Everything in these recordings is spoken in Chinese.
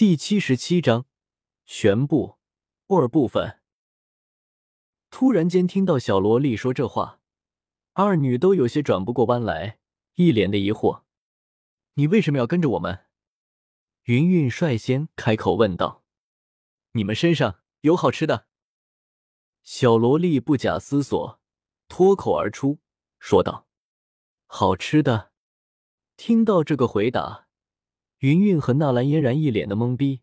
第七十七章全部二部分。突然间听到小萝莉说这话，二女都有些转不过弯来，一脸的疑惑：“你为什么要跟着我们？”云云率先开口问道：“你们身上有好吃的？”小萝莉不假思索，脱口而出说道：“好吃的。”听到这个回答。云云和纳兰嫣然一脸的懵逼，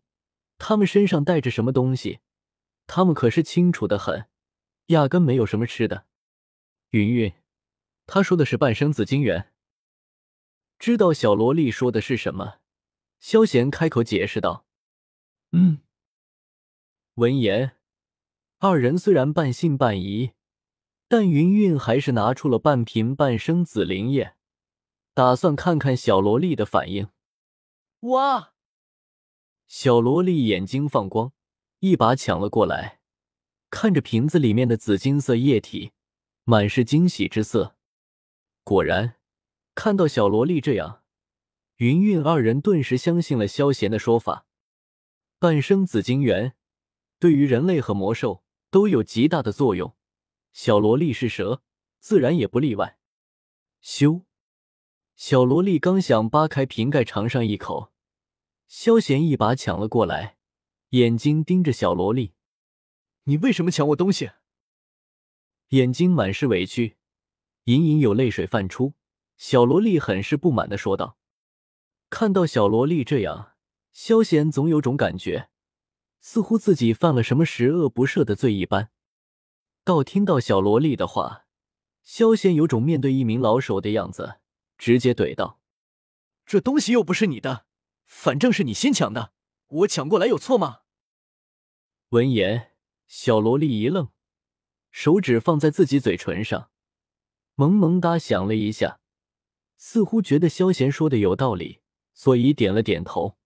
他们身上带着什么东西？他们可是清楚的很，压根没有什么吃的。云云，他说的是半生紫金元。知道小萝莉说的是什么，萧贤开口解释道：“嗯。”闻言，二人虽然半信半疑，但云云还是拿出了半瓶半生紫灵液，打算看看小萝莉的反应。哇！小萝莉眼睛放光，一把抢了过来，看着瓶子里面的紫金色液体，满是惊喜之色。果然，看到小萝莉这样，云韵二人顿时相信了萧贤的说法。半生紫金元对于人类和魔兽都有极大的作用，小萝莉是蛇，自然也不例外。咻！小萝莉刚想扒开瓶盖尝上一口，萧贤一把抢了过来，眼睛盯着小萝莉：“你为什么抢我东西？”眼睛满是委屈，隐隐有泪水泛出。小萝莉很是不满的说道：“看到小萝莉这样，萧贤总有种感觉，似乎自己犯了什么十恶不赦的罪一般。到听到小萝莉的话，萧贤有种面对一名老手的样子。”直接怼道：“这东西又不是你的，反正是你先抢的，我抢过来有错吗？”闻言，小萝莉一愣，手指放在自己嘴唇上，萌萌哒响了一下，似乎觉得萧贤说的有道理，所以点了点头，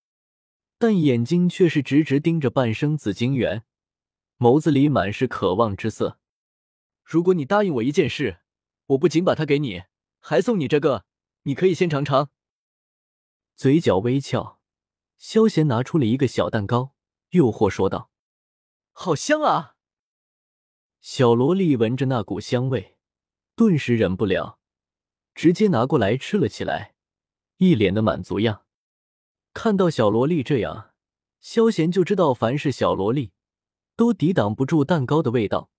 但眼睛却是直直盯着半生紫晶园，眸子里满是渴望之色。如果你答应我一件事，我不仅把它给你，还送你这个。你可以先尝尝。嘴角微翘，萧贤拿出了一个小蛋糕，诱惑说道：“好香啊！”小萝莉闻着那股香味，顿时忍不了，直接拿过来吃了起来，一脸的满足样。看到小萝莉这样，萧贤就知道凡是小萝莉都抵挡不住蛋糕的味道，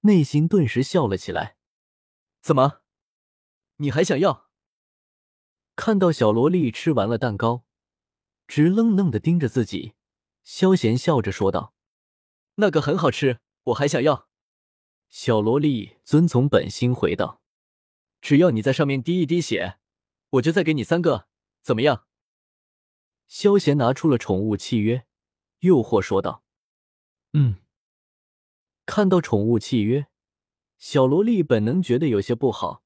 内心顿时笑了起来。怎么，你还想要？看到小萝莉吃完了蛋糕，直愣愣的盯着自己，萧贤笑着说道：“那个很好吃，我还想要。”小萝莉遵从本心回道：“只要你在上面滴一滴血，我就再给你三个，怎么样？”萧贤拿出了宠物契约，诱惑说道：“嗯。”看到宠物契约，小萝莉本能觉得有些不好。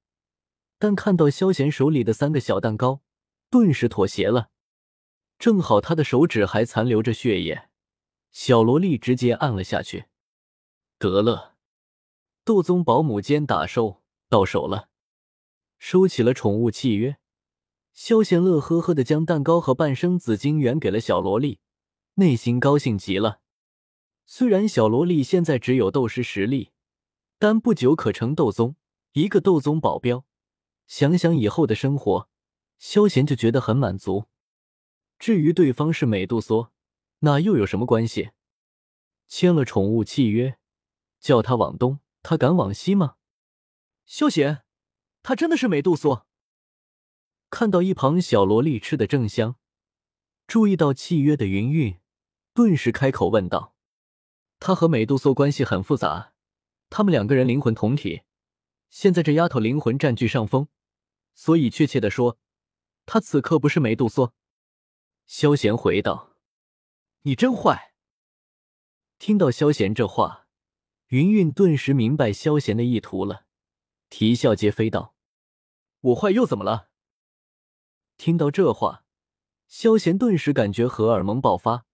但看到萧贤手里的三个小蛋糕，顿时妥协了。正好他的手指还残留着血液，小萝莉直接按了下去。得了，斗宗保姆兼打兽到手了，收起了宠物契约。萧贤乐呵呵的将蛋糕和半生紫金元给了小萝莉，内心高兴极了。虽然小萝莉现在只有斗师实力，但不久可成斗宗，一个斗宗保镖。想想以后的生活，萧贤就觉得很满足。至于对方是美杜莎，那又有什么关系？签了宠物契约，叫他往东，他敢往西吗？萧贤，他真的是美杜莎？看到一旁小萝莉吃的正香，注意到契约的云韵，顿时开口问道：“他和美杜莎关系很复杂，他们两个人灵魂同体，现在这丫头灵魂占据上风。”所以，确切的说，他此刻不是美杜莎。萧贤回道：“你真坏。”听到萧贤这话，云云顿时明白萧贤的意图了，啼笑皆非道：“我坏又怎么了？”听到这话，萧贤顿时感觉荷尔蒙爆发，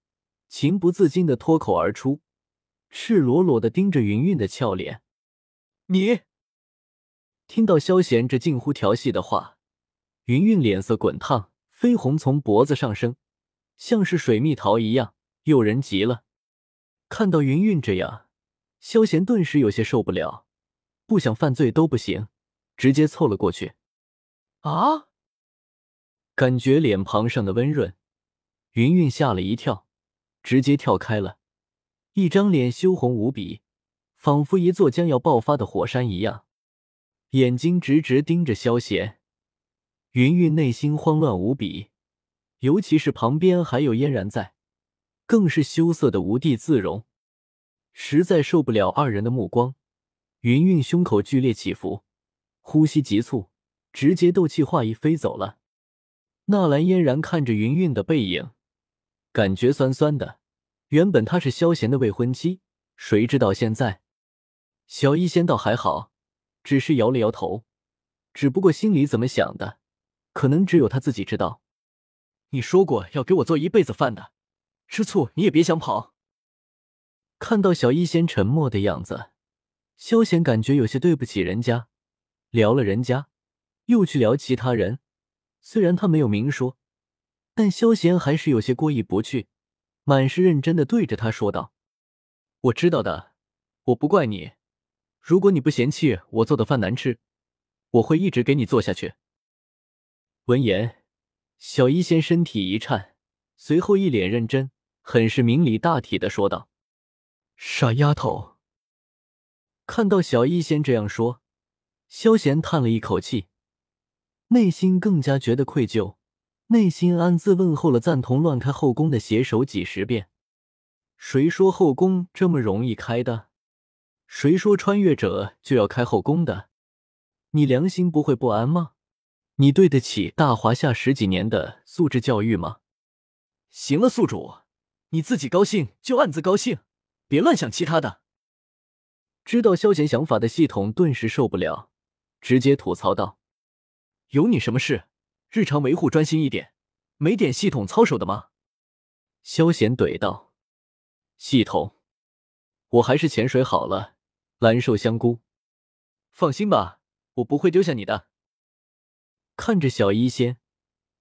情不自禁的脱口而出，赤裸裸的盯着云云的俏脸：“你。”听到萧贤这近乎调戏的话，云云脸色滚烫，绯红从脖子上升，像是水蜜桃一样，诱人极了。看到云云这样，萧贤顿时有些受不了，不想犯罪都不行，直接凑了过去。啊！感觉脸庞上的温润，云云吓了一跳，直接跳开了，一张脸羞红无比，仿佛一座将要爆发的火山一样，眼睛直直盯着萧贤。云云内心慌乱无比，尤其是旁边还有嫣然在，更是羞涩的无地自容，实在受不了二人的目光。云云胸口剧烈起伏，呼吸急促，直接斗气化翼飞走了。纳兰嫣然看着云云的背影，感觉酸酸的。原本她是萧贤的未婚妻，谁知道现在……小医仙倒还好，只是摇了摇头，只不过心里怎么想的，可能只有他自己知道。你说过要给我做一辈子饭的，吃醋你也别想跑。看到小医仙沉默的样子，萧贤感觉有些对不起人家，聊了人家，又去聊其他人。虽然他没有明说，但萧贤还是有些过意不去，满是认真的对着他说道：“我知道的，我不怪你。如果你不嫌弃我做的饭难吃，我会一直给你做下去。”闻言，小医仙身体一颤，随后一脸认真，很是明理大体的说道：“傻丫头。”看到小医仙这样说，萧贤叹了一口气。内心更加觉得愧疚，内心暗自问候了赞同乱开后宫的写手几十遍。谁说后宫这么容易开的？谁说穿越者就要开后宫的？你良心不会不安吗？你对得起大华夏十几年的素质教育吗？行了，宿主，你自己高兴就暗自高兴，别乱想其他的。知道萧贤想法的系统顿时受不了，直接吐槽道。有你什么事？日常维护专心一点，没点系统操守的吗？萧贤怼道：“系统，我还是潜水好了。”蓝瘦香菇，放心吧，我不会丢下你的。看着小医仙，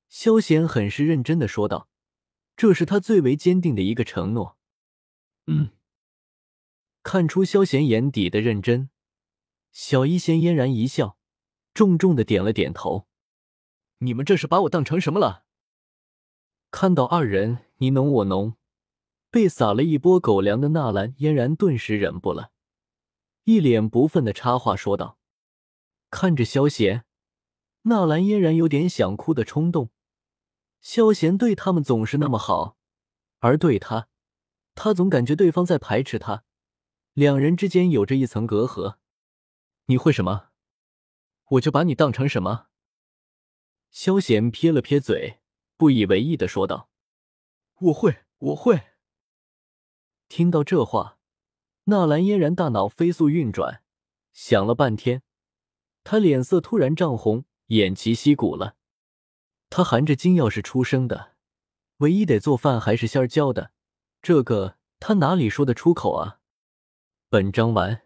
萧贤很是认真的说道：“这是他最为坚定的一个承诺。”嗯，看出萧贤眼底的认真，小医仙嫣然一笑。重重的点了点头，你们这是把我当成什么了？看到二人你侬我侬，被撒了一波狗粮的纳兰嫣然顿时忍不了，一脸不忿的插话说道。看着萧贤，纳兰嫣然有点想哭的冲动。萧贤对他们总是那么好，而对他，他总感觉对方在排斥他，两人之间有着一层隔阂。你会什么？我就把你当成什么？萧贤撇了撇嘴，不以为意的说道：“我会，我会。”听到这话，纳兰嫣然大脑飞速运转，想了半天，他脸色突然涨红，偃旗息鼓了。他含着金钥匙出生的，唯一得做饭还是仙儿教的，这个他哪里说得出口啊？本章完。